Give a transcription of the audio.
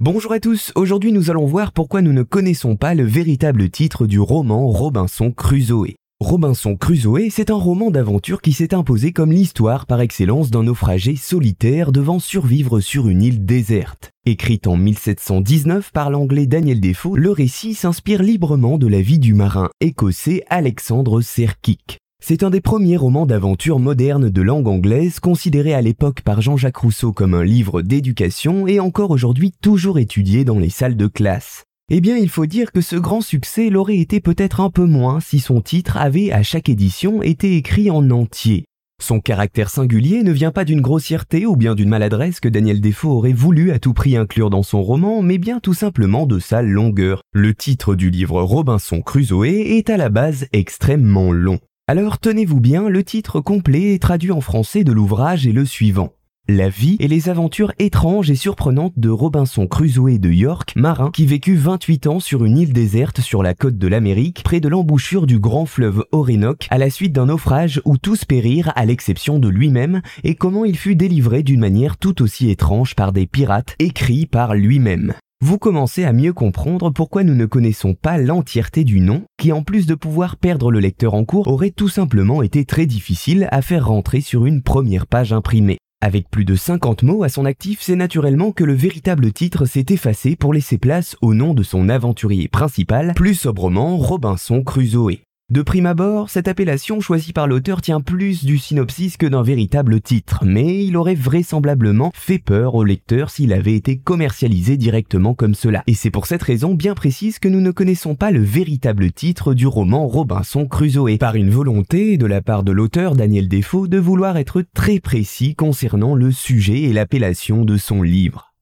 Bonjour à tous, aujourd'hui nous allons voir pourquoi nous ne connaissons pas le véritable titre du roman Robinson Crusoe. Robinson Crusoe, c'est un roman d'aventure qui s'est imposé comme l'histoire par excellence d'un naufragé solitaire devant survivre sur une île déserte. Écrit en 1719 par l'anglais Daniel Defoe, le récit s'inspire librement de la vie du marin écossais Alexandre Serkic. C'est un des premiers romans d'aventure moderne de langue anglaise considéré à l'époque par Jean-Jacques Rousseau comme un livre d'éducation et encore aujourd'hui toujours étudié dans les salles de classe. Eh bien, il faut dire que ce grand succès l'aurait été peut-être un peu moins si son titre avait à chaque édition été écrit en entier. Son caractère singulier ne vient pas d'une grossièreté ou bien d'une maladresse que Daniel Defoe aurait voulu à tout prix inclure dans son roman, mais bien tout simplement de sa longueur. Le titre du livre Robinson Crusoe est à la base extrêmement long. Alors tenez-vous bien, le titre complet et traduit en français de l'ouvrage est le suivant. La vie et les aventures étranges et surprenantes de Robinson Crusoe de York, marin qui vécut 28 ans sur une île déserte sur la côte de l'Amérique, près de l'embouchure du grand fleuve Orénoque, à la suite d'un naufrage où tous périrent à l'exception de lui-même, et comment il fut délivré d'une manière tout aussi étrange par des pirates, écrits par lui-même vous commencez à mieux comprendre pourquoi nous ne connaissons pas l'entièreté du nom, qui en plus de pouvoir perdre le lecteur en cours aurait tout simplement été très difficile à faire rentrer sur une première page imprimée. Avec plus de 50 mots à son actif, c'est naturellement que le véritable titre s'est effacé pour laisser place au nom de son aventurier principal, plus sobrement Robinson Crusoe. De prime abord, cette appellation choisie par l'auteur tient plus du synopsis que d'un véritable titre, mais il aurait vraisemblablement fait peur au lecteur s'il avait été commercialisé directement comme cela. Et c'est pour cette raison bien précise que nous ne connaissons pas le véritable titre du roman Robinson Crusoe, par une volonté de la part de l'auteur Daniel Defoe de vouloir être très précis concernant le sujet et l'appellation de son livre.